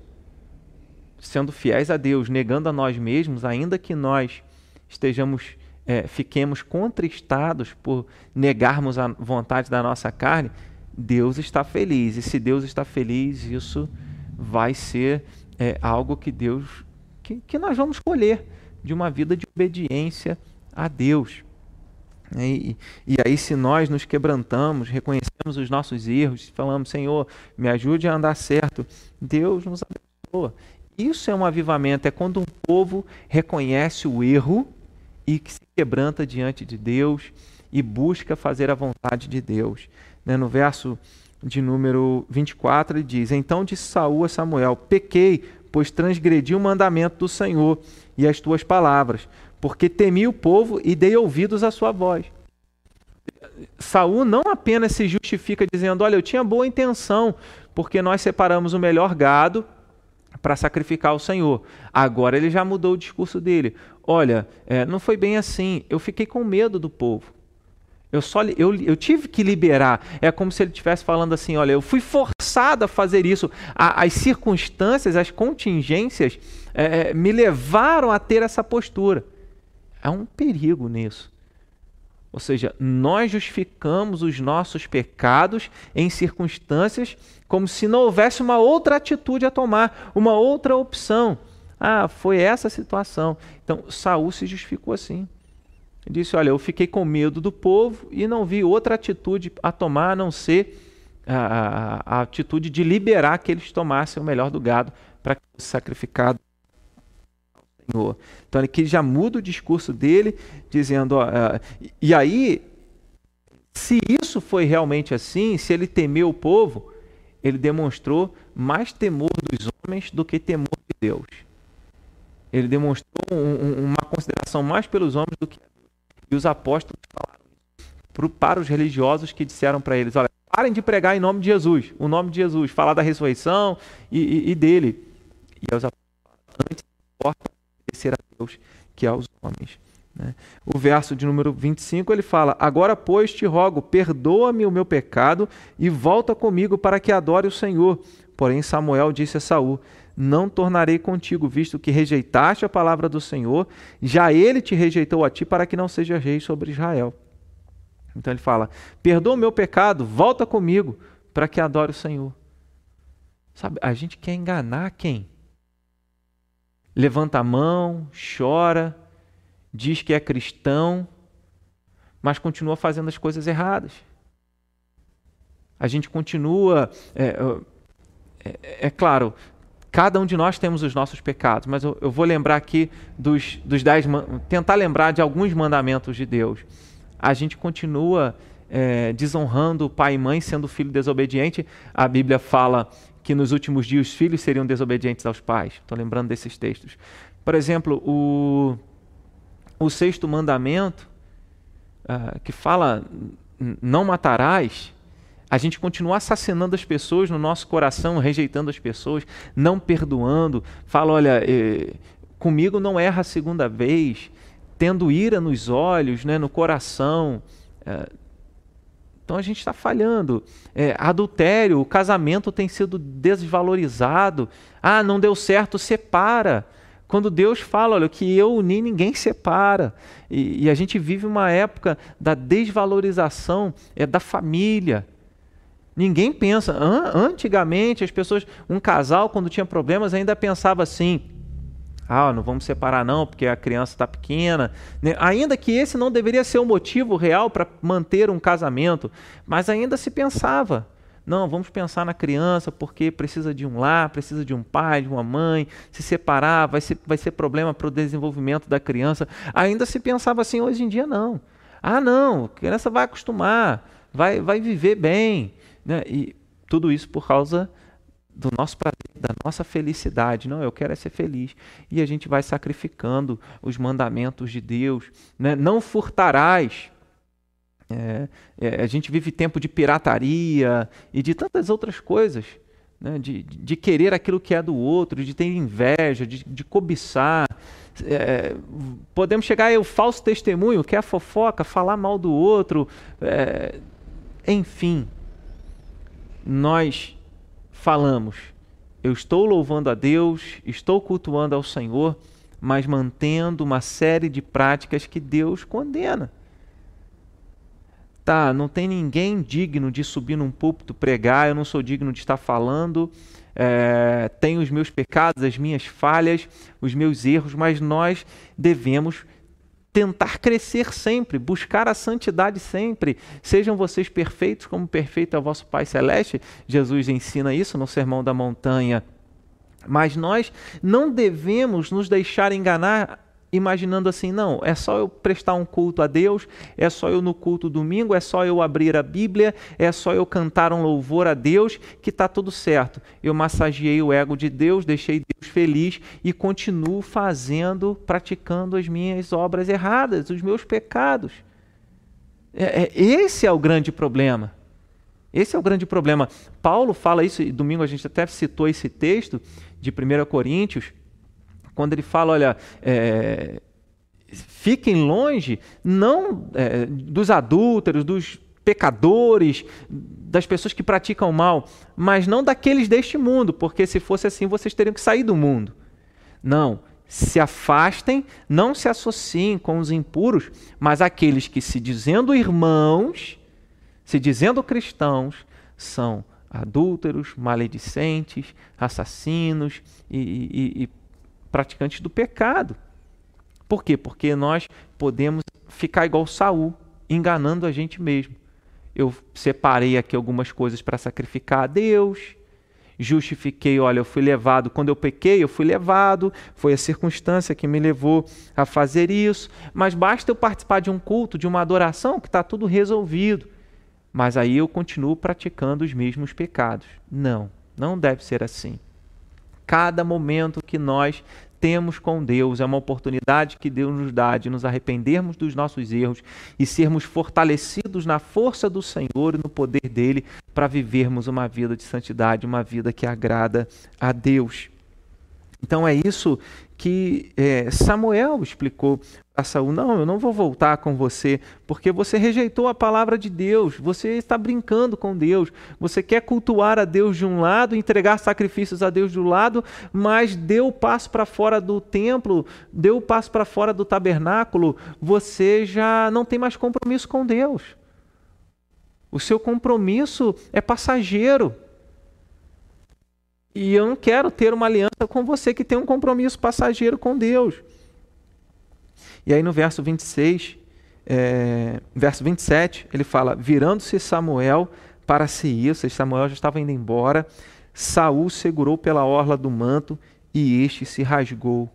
sendo fiéis a Deus, negando a nós mesmos, ainda que nós estejamos, é, fiquemos contristados por negarmos a vontade da nossa carne, Deus está feliz. E se Deus está feliz, isso vai ser é, algo que Deus, que, que nós vamos colher de uma vida de obediência a Deus. E, e, aí, se nós nos quebrantamos, reconhecemos os nossos erros, falamos, Senhor, me ajude a andar certo, Deus nos abençoa. Isso é um avivamento, é quando um povo reconhece o erro e que se quebranta diante de Deus e busca fazer a vontade de Deus. Né? No verso de número 24, ele diz: Então disse Saul a Samuel: Pequei, pois transgredi o mandamento do Senhor e as tuas palavras, porque temi o povo e dei ouvidos à sua voz. Saul não apenas se justifica dizendo: Olha, eu tinha boa intenção, porque nós separamos o melhor gado para sacrificar ao Senhor. Agora ele já mudou o discurso dele. Olha, é, não foi bem assim. Eu fiquei com medo do povo. Eu, só, eu, eu tive que liberar. É como se ele estivesse falando assim: olha, eu fui forçado a fazer isso. A, as circunstâncias, as contingências é, é, me levaram a ter essa postura. Há um perigo nisso. Ou seja, nós justificamos os nossos pecados em circunstâncias como se não houvesse uma outra atitude a tomar, uma outra opção. Ah, foi essa a situação. Então, Saul se justificou assim. Ele disse: Olha, eu fiquei com medo do povo e não vi outra atitude a tomar a não ser a, a, a atitude de liberar que eles tomassem o melhor do gado para que fosse sacrificado Senhor. Então ele que já muda o discurso dele, dizendo: ó, uh, e aí, se isso foi realmente assim, se ele temeu o povo, ele demonstrou mais temor dos homens do que temor de Deus. Ele demonstrou um, um, uma consideração mais pelos homens do que e os apóstolos falaram para os religiosos que disseram para eles: olha, parem de pregar em nome de Jesus, o nome de Jesus, falar da ressurreição e, e, e dele. E aos apóstolos, antes importa obedecer a Deus que aos homens. Né? O verso de número 25 ele fala: Agora, pois, te rogo, perdoa-me o meu pecado e volta comigo para que adore o Senhor. Porém, Samuel disse a Saul: não tornarei contigo, visto que rejeitaste a palavra do Senhor, já ele te rejeitou a ti para que não seja rei sobre Israel. Então ele fala: perdoa o meu pecado, volta comigo para que adore o Senhor. Sabe, a gente quer enganar quem? Levanta a mão, chora, diz que é cristão, mas continua fazendo as coisas erradas. A gente continua. É, é, é claro, cada um de nós temos os nossos pecados, mas eu, eu vou lembrar aqui dos, dos dez. tentar lembrar de alguns mandamentos de Deus. A gente continua é, desonrando pai e mãe, sendo filho desobediente. A Bíblia fala que nos últimos dias os filhos seriam desobedientes aos pais. Estou lembrando desses textos. Por exemplo, o, o sexto mandamento, uh, que fala não matarás, a gente continua assassinando as pessoas no nosso coração, rejeitando as pessoas, não perdoando. Fala, olha, eh, comigo não erra a segunda vez, tendo ira nos olhos, né, no coração. Eh, então a gente está falhando. É, adultério, o casamento tem sido desvalorizado. Ah, não deu certo, separa. Quando Deus fala, olha, que eu uni, ninguém separa. E, e a gente vive uma época da desvalorização é, da família. Ninguém pensa. Antigamente, as pessoas, um casal, quando tinha problemas, ainda pensava assim: ah, não vamos separar não, porque a criança está pequena. Né? Ainda que esse não deveria ser o motivo real para manter um casamento, mas ainda se pensava. Não, vamos pensar na criança porque precisa de um lar, precisa de um pai, de uma mãe. Se separar vai ser, vai ser problema para o desenvolvimento da criança. Ainda se pensava assim, hoje em dia não. Ah, não, a criança vai acostumar, vai, vai viver bem. Né? E tudo isso por causa do nosso prazer, da nossa felicidade. Não, eu quero é ser feliz. E a gente vai sacrificando os mandamentos de Deus. Né? Não furtarás. É, é, a gente vive tempo de pirataria e de tantas outras coisas. Né? De, de querer aquilo que é do outro, de ter inveja, de, de cobiçar. É, podemos chegar ao falso testemunho, que é a fofoca, falar mal do outro. É, enfim, nós falamos, eu estou louvando a Deus, estou cultuando ao Senhor, mas mantendo uma série de práticas que Deus condena. Tá, não tem ninguém digno de subir num púlpito pregar, eu não sou digno de estar falando, é, tenho os meus pecados, as minhas falhas, os meus erros, mas nós devemos tentar crescer sempre, buscar a santidade sempre. Sejam vocês perfeitos como perfeito é o vosso Pai Celeste. Jesus ensina isso no Sermão da Montanha. Mas nós não devemos nos deixar enganar imaginando assim, não, é só eu prestar um culto a Deus, é só eu no culto domingo, é só eu abrir a Bíblia, é só eu cantar um louvor a Deus que está tudo certo. Eu massageei o ego de Deus, deixei Deus feliz e continuo fazendo, praticando as minhas obras erradas, os meus pecados. É, é, esse é o grande problema. Esse é o grande problema. Paulo fala isso, e domingo a gente até citou esse texto de 1 Coríntios, quando ele fala, olha, é, fiquem longe não é, dos adúlteros, dos pecadores, das pessoas que praticam mal, mas não daqueles deste mundo, porque se fosse assim vocês teriam que sair do mundo. Não, se afastem, não se associem com os impuros, mas aqueles que se dizendo irmãos, se dizendo cristãos, são adúlteros, maledicentes, assassinos e, e, e praticantes do pecado. Por quê? Porque nós podemos ficar igual Saul, enganando a gente mesmo. Eu separei aqui algumas coisas para sacrificar a Deus, justifiquei, olha, eu fui levado, quando eu pequei, eu fui levado, foi a circunstância que me levou a fazer isso, mas basta eu participar de um culto, de uma adoração, que está tudo resolvido. Mas aí eu continuo praticando os mesmos pecados. Não, não deve ser assim. Cada momento que nós temos com Deus é uma oportunidade que Deus nos dá de nos arrependermos dos nossos erros e sermos fortalecidos na força do Senhor e no poder dele para vivermos uma vida de santidade, uma vida que agrada a Deus. Então é isso que é, Samuel explicou a Saul: não, eu não vou voltar com você, porque você rejeitou a palavra de Deus, você está brincando com Deus, você quer cultuar a Deus de um lado, entregar sacrifícios a Deus do lado, mas deu o passo para fora do templo, deu o passo para fora do tabernáculo, você já não tem mais compromisso com Deus. O seu compromisso é passageiro. E eu não quero ter uma aliança com você que tem um compromisso passageiro com Deus. E aí no verso 26, é, verso 27, ele fala: Virando-se Samuel para ou seja, Samuel já estava indo embora, Saul segurou pela orla do manto e este se rasgou.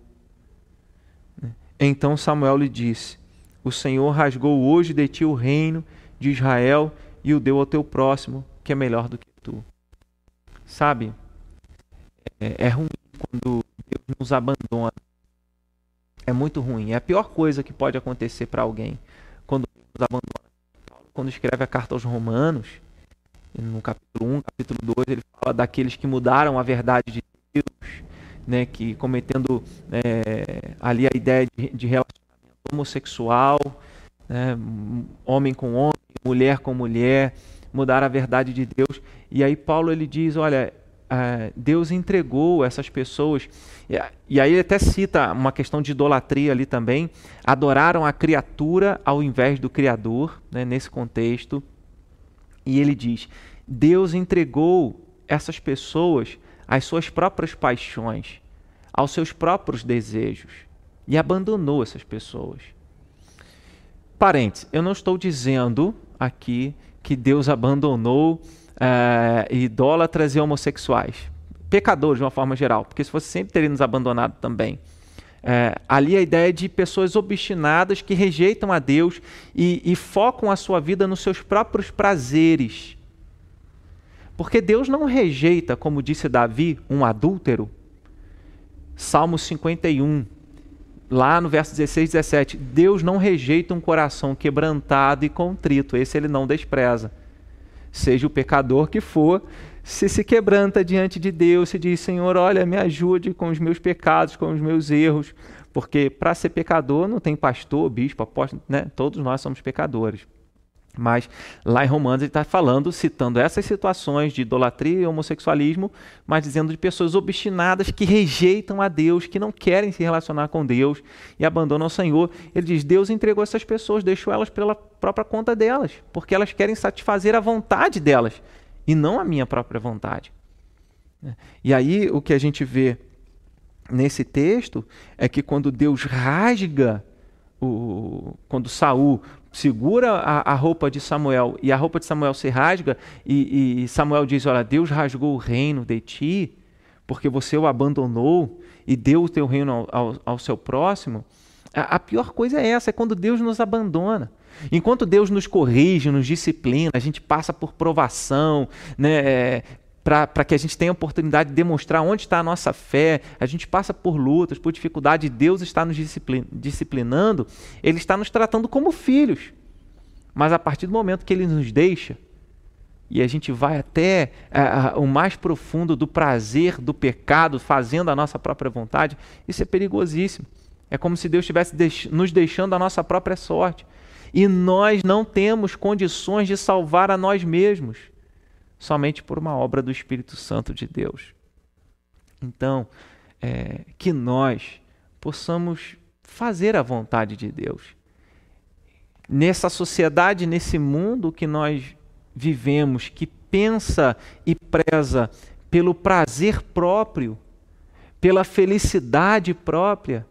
Então Samuel lhe disse: O Senhor rasgou hoje de ti o reino de Israel e o deu ao teu próximo, que é melhor do que tu. Sabe? É, é ruim quando Deus nos abandona. É muito ruim. É a pior coisa que pode acontecer para alguém quando Deus nos abandona. Quando escreve a carta aos Romanos, no capítulo 1, capítulo 2, ele fala daqueles que mudaram a verdade de Deus, né, que cometendo é, ali a ideia de, de relacionamento homossexual, né, homem com homem, mulher com mulher, mudar a verdade de Deus. E aí Paulo ele diz, olha, uh, Deus entregou essas pessoas, e, e aí ele até cita uma questão de idolatria ali também, adoraram a criatura ao invés do Criador, né, nesse contexto. E ele diz: Deus entregou essas pessoas às suas próprias paixões, aos seus próprios desejos, e abandonou essas pessoas. Parentes, eu não estou dizendo aqui que Deus abandonou é, idólatras e homossexuais. Pecadores, de uma forma geral, porque se fosse sempre teria nos abandonado também. É, ali a ideia de pessoas obstinadas que rejeitam a Deus e, e focam a sua vida nos seus próprios prazeres. Porque Deus não rejeita, como disse Davi, um adúltero. Salmo 51, lá no verso 16 e 17, Deus não rejeita um coração quebrantado e contrito, esse ele não despreza seja o pecador que for, se se quebranta diante de Deus, se diz: Senhor, olha, me ajude com os meus pecados, com os meus erros, porque para ser pecador não tem pastor, bispo, apóstolo, né? todos nós somos pecadores. Mas lá em Romanos ele está falando, citando essas situações de idolatria e homossexualismo, mas dizendo de pessoas obstinadas que rejeitam a Deus, que não querem se relacionar com Deus e abandonam o Senhor. Ele diz: Deus entregou essas pessoas, deixou elas pela própria conta delas, porque elas querem satisfazer a vontade delas e não a minha própria vontade. E aí o que a gente vê nesse texto é que quando Deus rasga o, quando Saul segura a, a, roupa de Samuel e a roupa de Samuel se rasga e, e, Samuel diz, olha, Deus rasgou o reino de ti porque você o abandonou e deu o teu reino ao, ao, ao seu próximo, a, a pior coisa é essa, é quando Deus nos abandona. Enquanto Deus nos corrige, nos disciplina, a gente passa por provação, né, para que a gente tenha a oportunidade de demonstrar onde está a nossa fé, a gente passa por lutas, por dificuldade, Deus está nos disciplinando, Ele está nos tratando como filhos. Mas a partir do momento que Ele nos deixa, e a gente vai até o mais profundo do prazer do pecado, fazendo a nossa própria vontade, isso é perigosíssimo. É como se Deus estivesse deix nos deixando a nossa própria sorte. E nós não temos condições de salvar a nós mesmos somente por uma obra do Espírito Santo de Deus. Então, é, que nós possamos fazer a vontade de Deus. Nessa sociedade, nesse mundo que nós vivemos, que pensa e preza pelo prazer próprio, pela felicidade própria,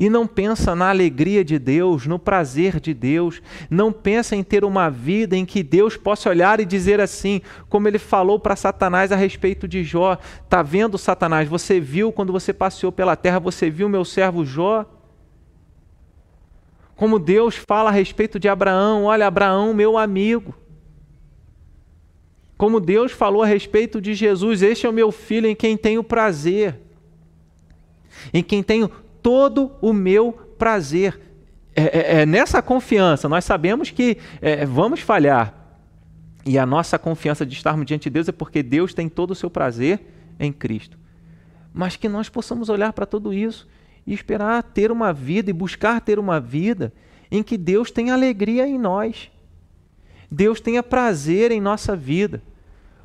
e não pensa na alegria de Deus, no prazer de Deus, não pensa em ter uma vida em que Deus possa olhar e dizer assim, como ele falou para Satanás a respeito de Jó: Tá vendo, Satanás? Você viu quando você passeou pela terra, você viu meu servo Jó? Como Deus fala a respeito de Abraão: Olha, Abraão, meu amigo. Como Deus falou a respeito de Jesus: Este é o meu filho em quem tenho prazer, em quem tenho todo o meu prazer. É, é, é nessa confiança, nós sabemos que é, vamos falhar. E a nossa confiança de estarmos diante de Deus é porque Deus tem todo o seu prazer em Cristo. mas que nós possamos olhar para tudo isso e esperar ter uma vida e buscar ter uma vida em que Deus tenha alegria em nós. Deus tenha prazer em nossa vida.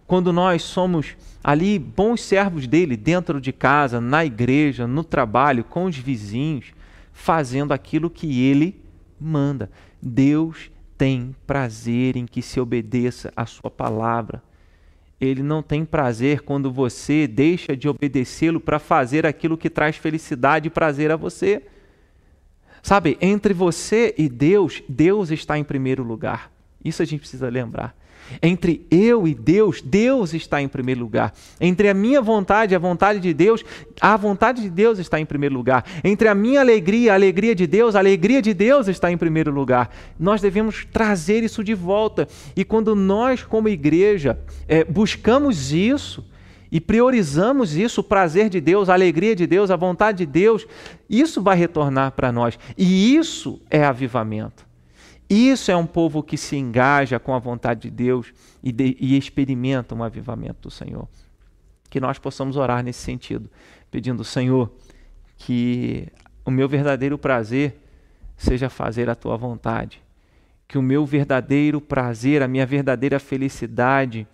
Quando nós somos ali bons servos dele dentro de casa, na igreja, no trabalho, com os vizinhos, fazendo aquilo que ele manda. Deus tem prazer em que se obedeça a sua palavra. Ele não tem prazer quando você deixa de obedecê-lo para fazer aquilo que traz felicidade e prazer a você. Sabe, entre você e Deus, Deus está em primeiro lugar. Isso a gente precisa lembrar. Entre eu e Deus, Deus está em primeiro lugar. Entre a minha vontade e a vontade de Deus, a vontade de Deus está em primeiro lugar. Entre a minha alegria e a alegria de Deus, a alegria de Deus está em primeiro lugar. Nós devemos trazer isso de volta. E quando nós, como igreja, é, buscamos isso e priorizamos isso, o prazer de Deus, a alegria de Deus, a vontade de Deus, isso vai retornar para nós. E isso é avivamento. Isso é um povo que se engaja com a vontade de Deus e, de, e experimenta um avivamento do Senhor. Que nós possamos orar nesse sentido, pedindo, Senhor, que o meu verdadeiro prazer seja fazer a tua vontade. Que o meu verdadeiro prazer, a minha verdadeira felicidade,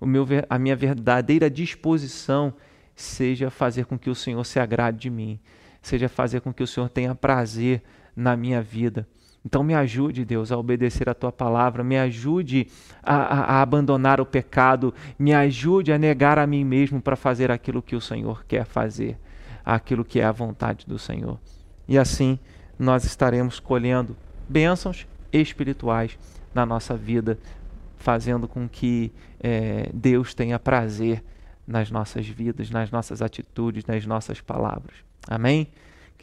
o meu, a minha verdadeira disposição seja fazer com que o Senhor se agrade de mim, seja fazer com que o Senhor tenha prazer na minha vida. Então me ajude, Deus, a obedecer a tua palavra, me ajude a, a, a, abandonar o pecado, me ajude a negar a mim mesmo para fazer aquilo que o Senhor quer fazer, aquilo que é a vontade do Senhor. E assim nós estaremos colhendo bênçãos espirituais na nossa vida, fazendo com que é, Deus tenha prazer nas nossas vidas, nas nossas atitudes, nas nossas palavras. Amém?